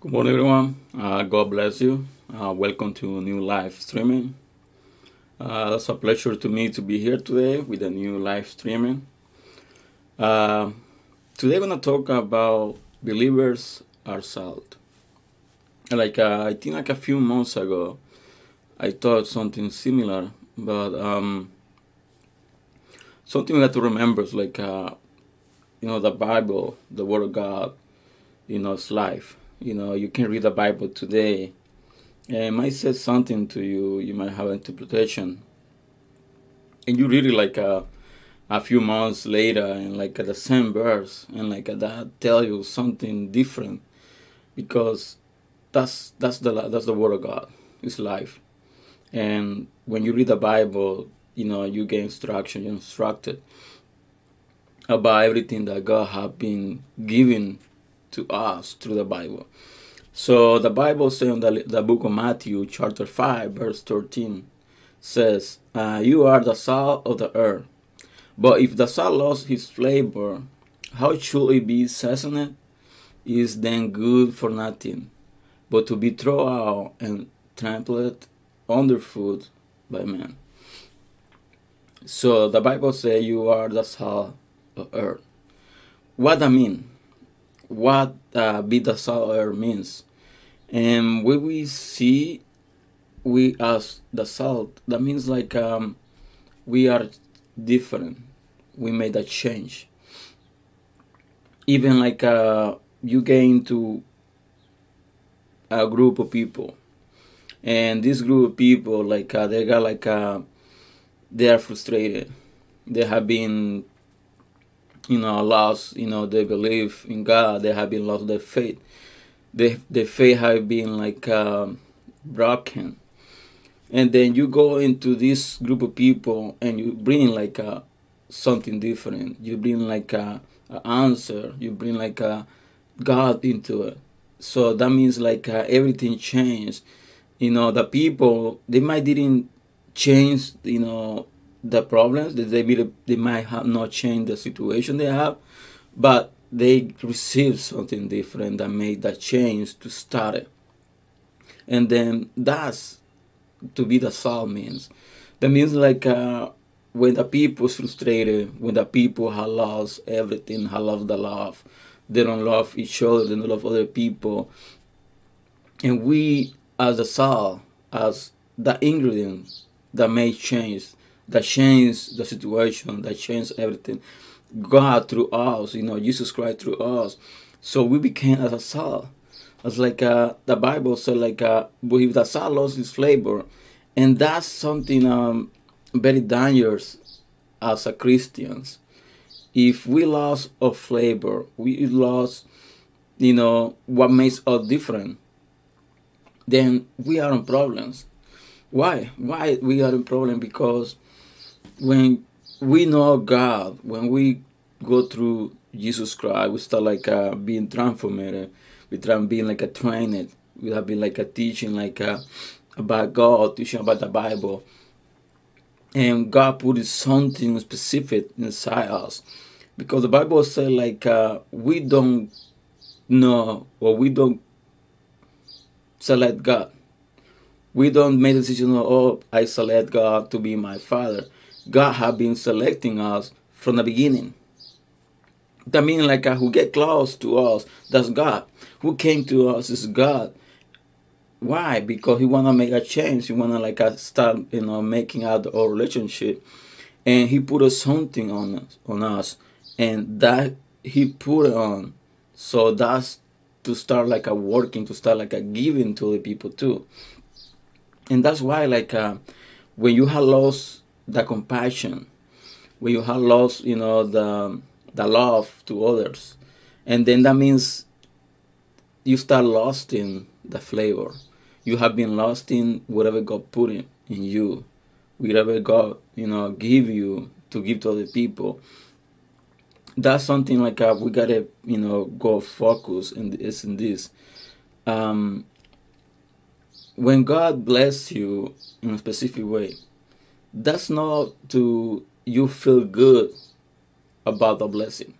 Good morning, everyone. Uh, God bless you. Uh, welcome to new live streaming. Uh, it's a pleasure to me to be here today with a new live streaming. Uh, today, I'm gonna talk about believers are salt. Like uh, I think, like a few months ago, I thought something similar, but um, something we have to remember is like uh, you know the Bible, the Word of God, you know, it's life you know, you can read the Bible today, and it might say something to you. You might have interpretation, and you read it like a, a few months later, and like at the same verse, and like uh, that tell you something different, because that's that's the that's the word of God. It's life, and when you read the Bible, you know you get instruction. You're instructed about everything that God has been giving to us through the Bible. So the Bible says in the, the book of Matthew, chapter 5, verse 13, says, uh, You are the salt of the earth. But if the salt lost his flavor, how should it be seasoned? Is then good for nothing, but to be thrown out and trampled underfoot by men. So the Bible says you are the salt of earth. What I mean? What uh, be the salt means. And when we see we as the salt, that means like um, we are different. We made a change. Even like uh, you get into a group of people, and this group of people like uh, they got like uh, they are frustrated. They have been you know, lost, you know, they believe in God, they have been lost their faith. They, their faith have been like um, broken. And then you go into this group of people and you bring like a, something different. You bring like a, a answer. You bring like a God into it. So that means like uh, everything changed. You know, the people they might didn't change. You know, the problems that they they might have not changed the situation they have, but they received something different that made that change to start it. And then that's to be the salt means. That means like uh, when the people frustrated, when the people have lost everything, have lost the love, they don't love each other, they don't love other people. And we as the salt, as the ingredient that may change that changed the situation, that changed everything. God through us, you know, Jesus Christ through us. So we became as a salt. It's like uh, the Bible said, like, uh, if the salt lost its flavor, and that's something um, very dangerous as a Christians. If we lost our flavor, we lost, you know, what makes us different, then we are in problems. Why? Why we are in problem? Because when we know God, when we go through Jesus Christ, we start like uh, being transformed. We try being like a trained. We have been like a teaching like uh, about God, teaching about the Bible. And God put something specific inside us. Because the Bible says like uh, we don't know or we don't select God. We don't make decision, oh, I select God to be my father God have been selecting us from the beginning. That means like uh, who get close to us, that's God. Who came to us is God. Why? Because he wanna make a change. He wanna like uh, start, you know, making out our relationship, and he put a something on us, on us, and that he put on. So that's to start like a working, to start like a giving to the people too. And that's why like uh, when you have lost the compassion, when you have lost, you know, the the love to others, and then that means you start lost in the flavor. You have been lost in whatever God put in, in you, whatever God, you know, give you to give to other people. That's something like uh, we gotta, you know, go focus in this in this. Um, when God bless you in a specific way, that's not to you feel good about the blessing.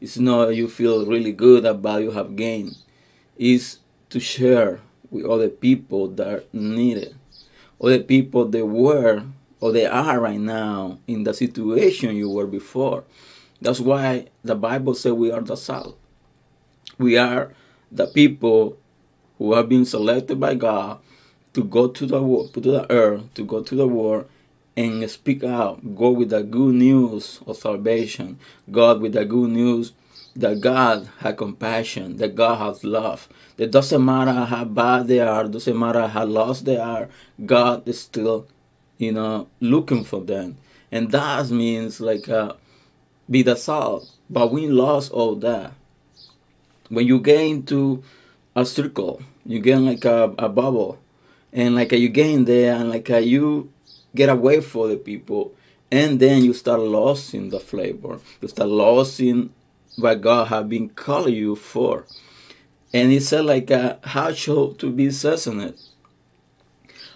It's not you feel really good about you have gained. It's to share with other people that need it. Other people that were or they are right now in the situation you were before. That's why the Bible says we are the salt. We are the people who have been selected by God to go to the world, to the earth, to go to the world and speak out. Go with the good news of salvation. God with the good news that God has compassion, that God has love. It doesn't matter how bad they are, doesn't matter how lost they are, God is still, you know, looking for them. And that means like uh, be the salt. But we lost all that. When you get into a circle, you get like a, a bubble, and like you get in there, and like you get away from the people, and then you start losing the flavor. You start losing what God have been calling you for. And he said like how should to be seasoned.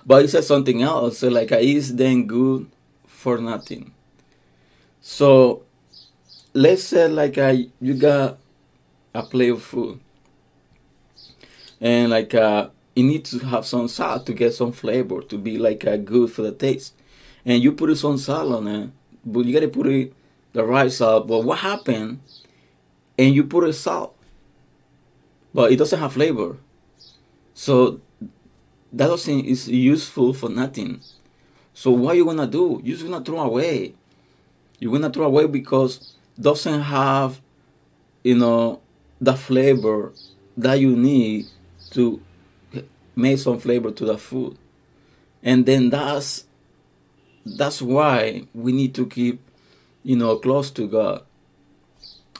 But he said something else, so like is then good for nothing. So let's say like uh, you got a plate of food and like uh, you need to have some salt to get some flavor to be like uh, good for the taste. And you put some salt on it but you gotta put it the right salt. But what happened and you put a salt but it doesn't have flavor. So that doesn't is useful for nothing. So what you gonna do? You're just gonna throw away. You're gonna throw away because doesn't have you know the flavor that you need to make some flavor to the food. And then that's that's why we need to keep you know close to god.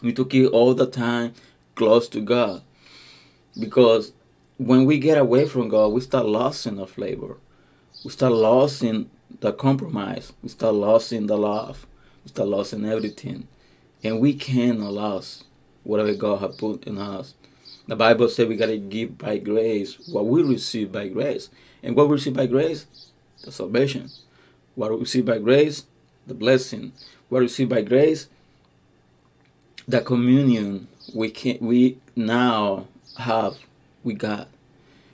We need to keep all the time close to god. Because when we get away from god we start losing the flavor. We start losing the compromise. We start losing the love. We start losing everything. And we cannot lose whatever god has put in us the Bible says we gotta give by grace what we receive by grace. And what we receive by grace? The salvation. What we receive by grace? The blessing. What we receive by grace? The communion we can we now have with God.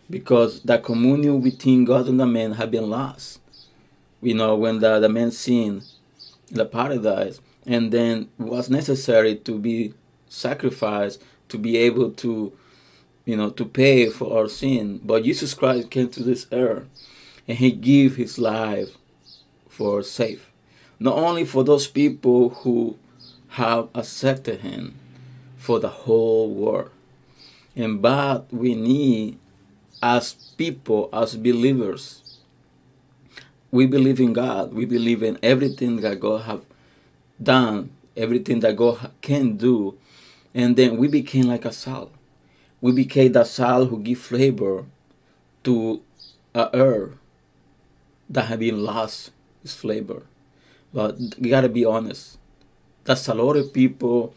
Because the communion between God and the man had been lost. You know, when the, the man sinned in the paradise and then was necessary to be sacrificed to be able to, you know, to pay for our sin. But Jesus Christ came to this earth and he gave his life for safe. Not only for those people who have accepted him, for the whole world. And but we need as people, as believers, we believe in God. We believe in everything that God have done, everything that God can do and then we became like a salt. We became the salt who give flavor to a herb that had been lost its flavor. But you gotta be honest. That's a lot of people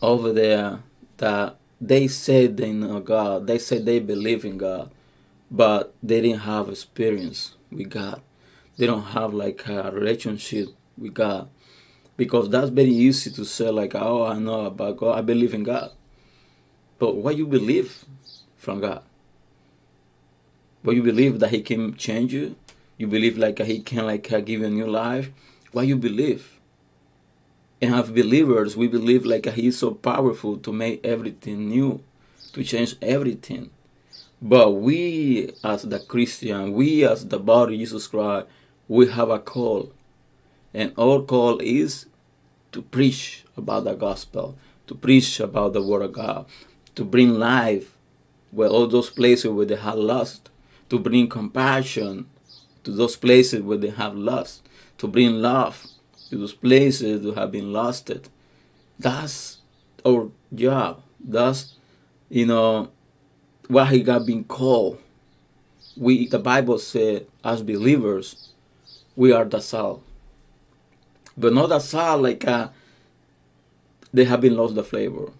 over there that they said they know God. They said they believe in God, but they didn't have experience with God. They don't have like a relationship with God because that's very easy to say like oh i know about god i believe in god but what you believe from god what you believe that he can change you you believe like he can like uh, give you a new life what you believe. And as believers we believe like he is so powerful to make everything new to change everything. But we as the christian we as the body of jesus christ we have a call. And our call is to preach about the gospel, to preach about the word of God, to bring life where all those places where they have lost, to bring compassion to those places where they have lost, to bring love to those places that have been lost. That's our job. That's you know what he got been called. We the Bible said as believers, we are the salt but not a salt like uh, they have been lost the flavor.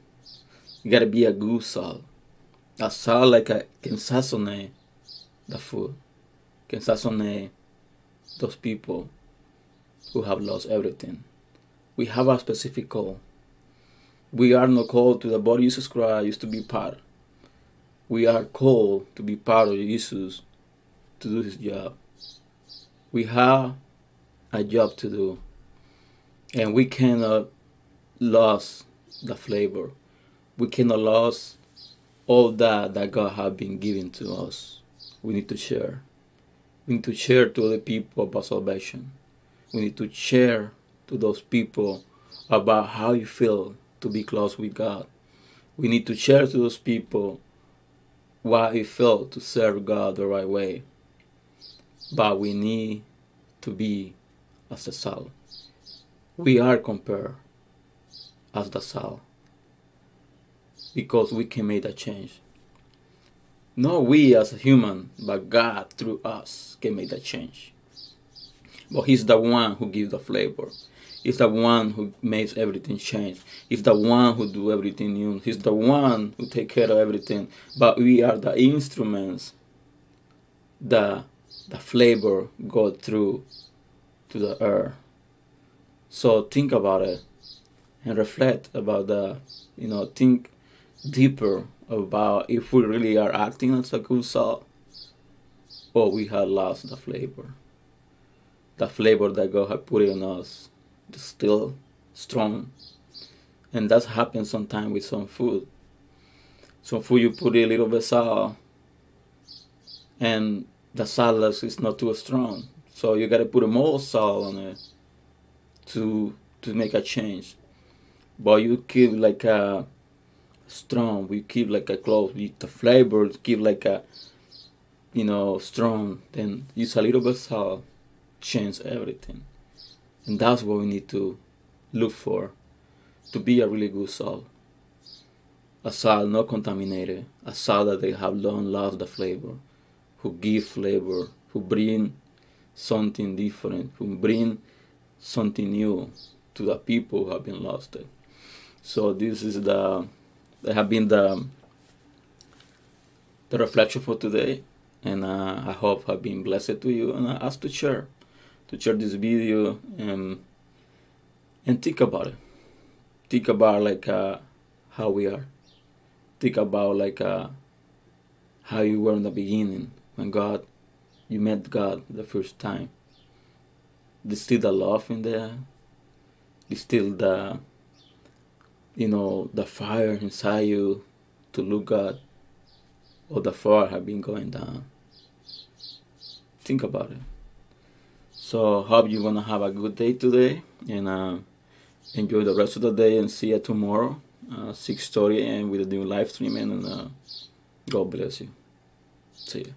You gotta be a good salt. A salt like a can season the food, can those people who have lost everything. We have a specific call. We are not called to the body Jesus Christ used to be part. we are called to be part of Jesus to do his job. We have a job to do and we cannot lose the flavor. We cannot lose all that that God has been giving to us. We need to share. We need to share to other people about salvation. We need to share to those people about how you feel to be close with God. We need to share to those people why it felt to serve God the right way. But we need to be as the salt. We are compared as the salt because we can make that change. Not we as a human, but God through us can make that change. But He's the one who gives the flavor. He's the one who makes everything change. He's the one who do everything new. He's the one who take care of everything. But we are the instruments that the flavor go through to the earth. So think about it and reflect about the, you know, think deeper about if we really are acting as a good salt or we have lost the flavor. The flavor that God had put in us is still strong. And that happens sometimes with some food. Some food you put a little bit salt and the salt is not too strong. So you gotta put more salt on it to to make a change. But you keep like a strong. We keep like a close. We, the flavors keep like a you know strong. Then use a little bit salt, change everything, and that's what we need to look for to be a really good salt. A salt not contaminated, a salt that they have long lost the flavor, who give flavor, who bring something different, who bring something new to the people who have been lost. So this is the that have been the the reflection for today, and uh, I hope have been blessed to you. And I ask to share, to share this video and and think about it. Think about like uh, how we are. Think about like uh, how you were in the beginning when God, you met God the first time. There's still the love in there. There's still the you know, the fire inside you to look at or the fire have been going down. Think about it. So hope you're gonna have a good day today and uh, enjoy the rest of the day and see you tomorrow, uh, 6:30 and with a new live stream and uh, God bless you. See you.